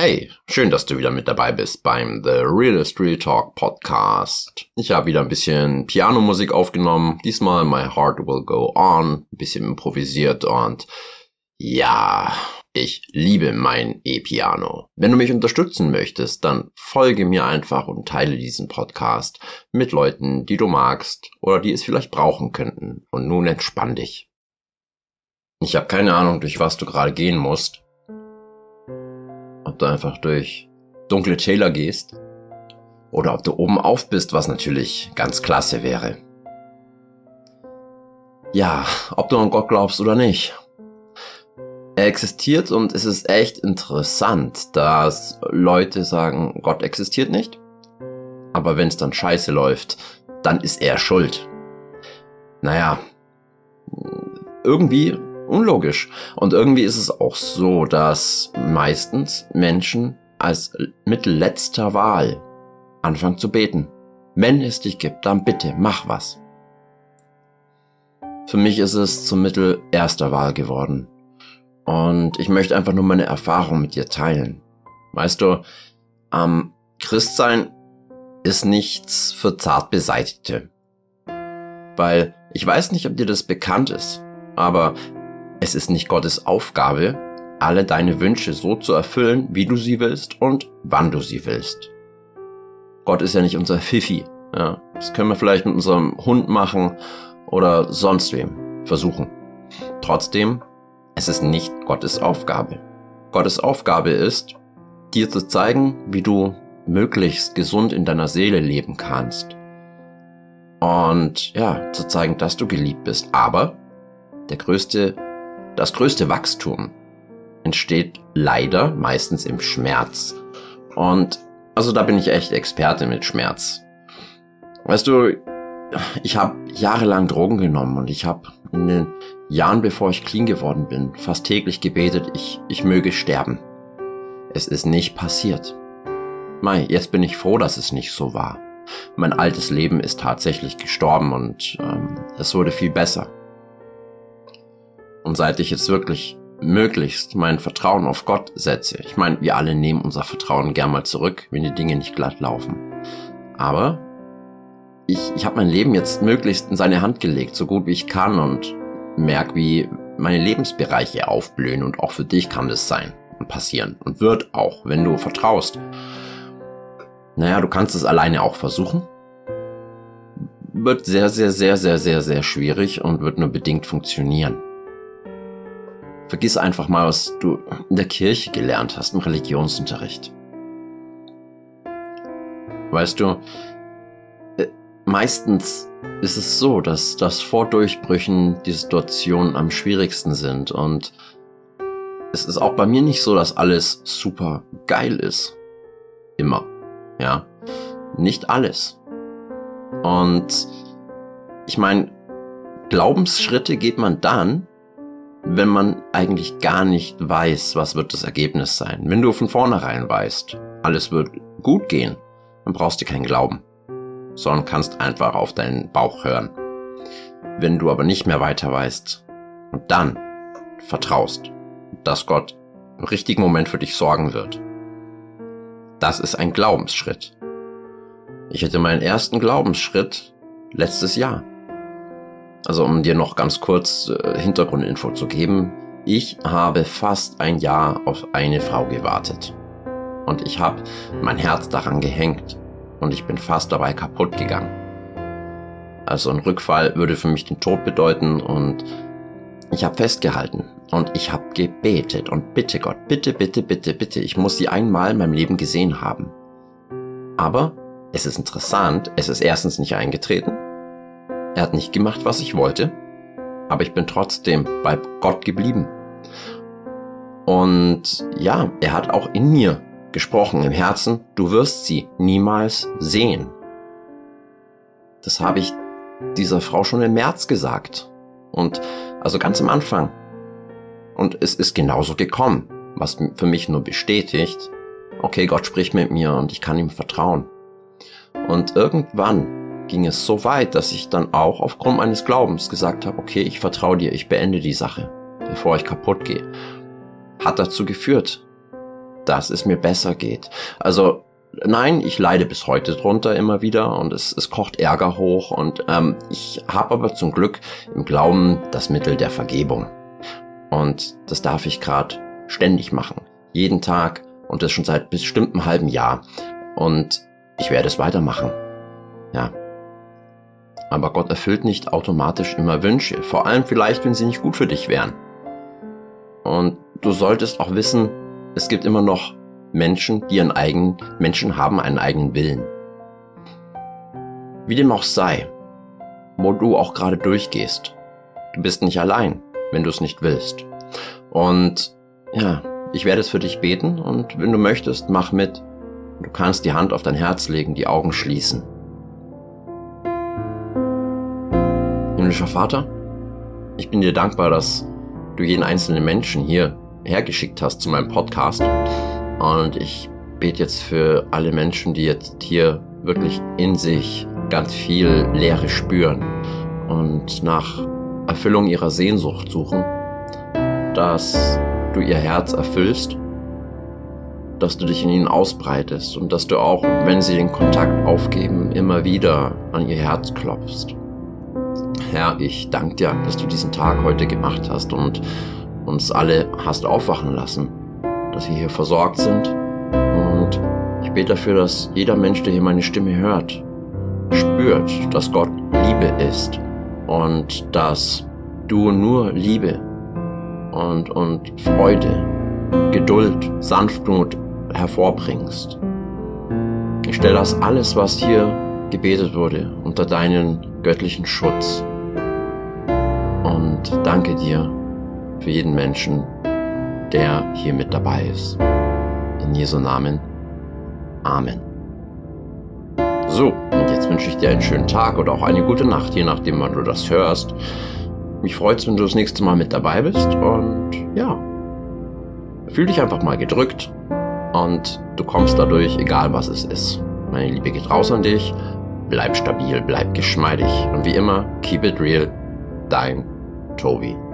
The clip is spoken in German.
Hey, schön, dass du wieder mit dabei bist beim The Real Street Talk Podcast. Ich habe wieder ein bisschen Pianomusik aufgenommen. Diesmal My Heart Will Go On. Ein bisschen improvisiert und ja, ich liebe mein E-Piano. Wenn du mich unterstützen möchtest, dann folge mir einfach und teile diesen Podcast mit Leuten, die du magst oder die es vielleicht brauchen könnten. Und nun entspann dich. Ich habe keine Ahnung, durch was du gerade gehen musst ob du einfach durch dunkle Täler gehst oder ob du oben auf bist, was natürlich ganz klasse wäre. Ja, ob du an Gott glaubst oder nicht. Er existiert und es ist echt interessant, dass Leute sagen, Gott existiert nicht. Aber wenn es dann scheiße läuft, dann ist er schuld. Naja, irgendwie unlogisch. Und irgendwie ist es auch so, dass meistens Menschen als Mittel letzter Wahl anfangen zu beten. Wenn es dich gibt, dann bitte mach was. Für mich ist es zum Mittel erster Wahl geworden. Und ich möchte einfach nur meine Erfahrung mit dir teilen. Weißt du, ähm, Christsein ist nichts für zart Beseitigte. Weil ich weiß nicht, ob dir das bekannt ist, aber es ist nicht Gottes Aufgabe, alle deine Wünsche so zu erfüllen, wie du sie willst und wann du sie willst. Gott ist ja nicht unser Fifi. Ja, das können wir vielleicht mit unserem Hund machen oder sonst wem versuchen. Trotzdem, es ist nicht Gottes Aufgabe. Gottes Aufgabe ist, dir zu zeigen, wie du möglichst gesund in deiner Seele leben kannst. Und ja, zu zeigen, dass du geliebt bist. Aber der größte das größte Wachstum entsteht leider meistens im Schmerz. Und also da bin ich echt Experte mit Schmerz. Weißt du, ich habe jahrelang Drogen genommen und ich habe in den Jahren, bevor ich clean geworden bin, fast täglich gebetet, ich, ich möge sterben. Es ist nicht passiert. Mei, jetzt bin ich froh, dass es nicht so war. Mein altes Leben ist tatsächlich gestorben und ähm, es wurde viel besser. Und seit ich jetzt wirklich möglichst mein Vertrauen auf Gott setze, ich meine, wir alle nehmen unser Vertrauen gern mal zurück, wenn die Dinge nicht glatt laufen. Aber ich, ich habe mein Leben jetzt möglichst in seine Hand gelegt, so gut wie ich kann und merke, wie meine Lebensbereiche aufblühen und auch für dich kann das sein und passieren und wird auch, wenn du vertraust. Naja, du kannst es alleine auch versuchen. Wird sehr, sehr, sehr, sehr, sehr, sehr schwierig und wird nur bedingt funktionieren. Vergiss einfach mal, was du in der Kirche gelernt hast, im Religionsunterricht. Weißt du, äh, meistens ist es so, dass, dass vor Durchbrüchen die Situationen am schwierigsten sind und es ist auch bei mir nicht so, dass alles super geil ist. Immer. Ja. Nicht alles. Und ich meine, Glaubensschritte geht man dann, wenn man eigentlich gar nicht weiß, was wird das Ergebnis sein. Wenn du von vornherein weißt, alles wird gut gehen, dann brauchst du keinen Glauben, sondern kannst einfach auf deinen Bauch hören. Wenn du aber nicht mehr weiter weißt und dann vertraust, dass Gott im richtigen Moment für dich sorgen wird, das ist ein Glaubensschritt. Ich hatte meinen ersten Glaubensschritt letztes Jahr. Also um dir noch ganz kurz äh, Hintergrundinfo zu geben. Ich habe fast ein Jahr auf eine Frau gewartet. Und ich habe mein Herz daran gehängt. Und ich bin fast dabei kaputt gegangen. Also ein Rückfall würde für mich den Tod bedeuten und ich habe festgehalten und ich habe gebetet und bitte Gott, bitte, bitte, bitte, bitte, ich muss sie einmal in meinem Leben gesehen haben. Aber es ist interessant, es ist erstens nicht eingetreten er hat nicht gemacht, was ich wollte, aber ich bin trotzdem bei Gott geblieben. Und ja, er hat auch in mir gesprochen, im Herzen, du wirst sie niemals sehen. Das habe ich dieser Frau schon im März gesagt. Und also ganz am Anfang. Und es ist genauso gekommen, was für mich nur bestätigt, okay, Gott spricht mit mir und ich kann ihm vertrauen. Und irgendwann ging es so weit, dass ich dann auch aufgrund meines Glaubens gesagt habe, okay, ich vertraue dir, ich beende die Sache, bevor ich kaputt gehe. Hat dazu geführt, dass es mir besser geht. Also nein, ich leide bis heute drunter immer wieder und es, es kocht Ärger hoch und ähm, ich habe aber zum Glück im Glauben das Mittel der Vergebung. Und das darf ich gerade ständig machen. Jeden Tag und das schon seit bestimmtem halben Jahr. Und ich werde es weitermachen. Ja. Aber Gott erfüllt nicht automatisch immer Wünsche, vor allem vielleicht, wenn sie nicht gut für dich wären. Und du solltest auch wissen, es gibt immer noch Menschen, die einen eigenen, Menschen haben einen eigenen Willen. Wie dem auch sei, wo du auch gerade durchgehst. Du bist nicht allein, wenn du es nicht willst. Und ja, ich werde es für dich beten und wenn du möchtest, mach mit. Du kannst die Hand auf dein Herz legen, die Augen schließen. Himmlischer Vater, ich bin dir dankbar, dass du jeden einzelnen Menschen hier hergeschickt hast zu meinem Podcast. Und ich bete jetzt für alle Menschen, die jetzt hier wirklich in sich ganz viel Leere spüren und nach Erfüllung ihrer Sehnsucht suchen, dass du ihr Herz erfüllst, dass du dich in ihnen ausbreitest und dass du auch, wenn sie den Kontakt aufgeben, immer wieder an ihr Herz klopfst. Herr, ich danke dir, dass du diesen Tag heute gemacht hast und uns alle hast aufwachen lassen, dass wir hier versorgt sind. Und ich bete dafür, dass jeder Mensch, der hier meine Stimme hört, spürt, dass Gott Liebe ist und dass du nur Liebe und, und Freude, Geduld, Sanftmut hervorbringst. Ich stelle das alles, was hier gebetet wurde, unter deinen göttlichen Schutz. Und danke dir für jeden Menschen, der hier mit dabei ist. In Jesu Namen. Amen. So, und jetzt wünsche ich dir einen schönen Tag oder auch eine gute Nacht, je nachdem, wann du das hörst. Mich freut es, wenn du das nächste Mal mit dabei bist. Und ja, fühl dich einfach mal gedrückt und du kommst dadurch, egal was es ist. Meine Liebe geht raus an dich. Bleib stabil, bleib geschmeidig und wie immer, keep it real. Dein 周围。